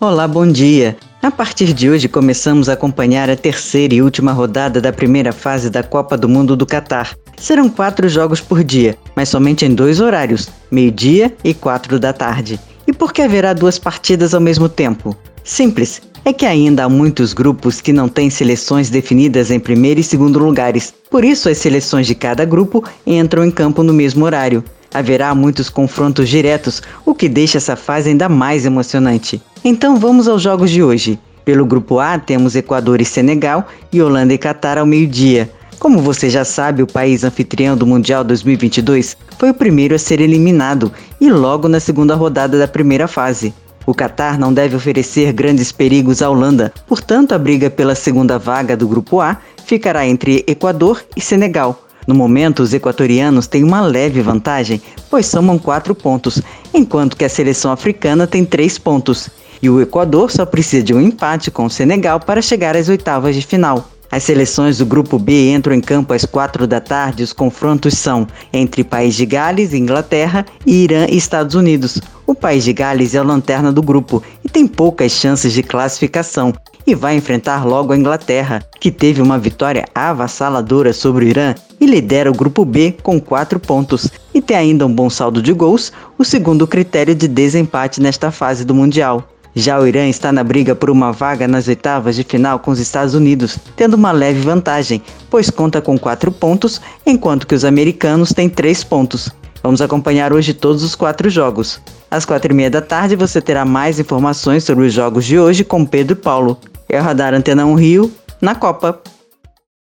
Olá, bom dia. A partir de hoje começamos a acompanhar a terceira e última rodada da primeira fase da Copa do Mundo do Catar. Serão quatro jogos por dia, mas somente em dois horários, meio-dia e quatro da tarde. E por que haverá duas partidas ao mesmo tempo? Simples, é que ainda há muitos grupos que não têm seleções definidas em primeiro e segundo lugares. Por isso, as seleções de cada grupo entram em campo no mesmo horário. Haverá muitos confrontos diretos, o que deixa essa fase ainda mais emocionante. Então vamos aos jogos de hoje. Pelo grupo A temos Equador e Senegal e Holanda e Catar ao meio-dia. Como você já sabe, o país anfitrião do Mundial 2022 foi o primeiro a ser eliminado e logo na segunda rodada da primeira fase. O Catar não deve oferecer grandes perigos à Holanda, portanto, a briga pela segunda vaga do grupo A ficará entre Equador e Senegal. No momento, os equatorianos têm uma leve vantagem, pois somam quatro pontos, enquanto que a seleção africana tem três pontos. E o Equador só precisa de um empate com o Senegal para chegar às oitavas de final. As seleções do Grupo B entram em campo às quatro da tarde. Os confrontos são entre País de Gales, Inglaterra e Irã e Estados Unidos. O País de Gales é a lanterna do grupo e tem poucas chances de classificação, e vai enfrentar logo a Inglaterra, que teve uma vitória avassaladora sobre o Irã e lidera o grupo B com 4 pontos e tem ainda um bom saldo de gols, o segundo critério de desempate nesta fase do Mundial. Já o Irã está na briga por uma vaga nas oitavas de final com os Estados Unidos, tendo uma leve vantagem, pois conta com 4 pontos, enquanto que os americanos têm 3 pontos. Vamos acompanhar hoje todos os quatro jogos. Às quatro e meia da tarde você terá mais informações sobre os jogos de hoje com Pedro Paulo. É o Radar Antena 1 Rio, na Copa.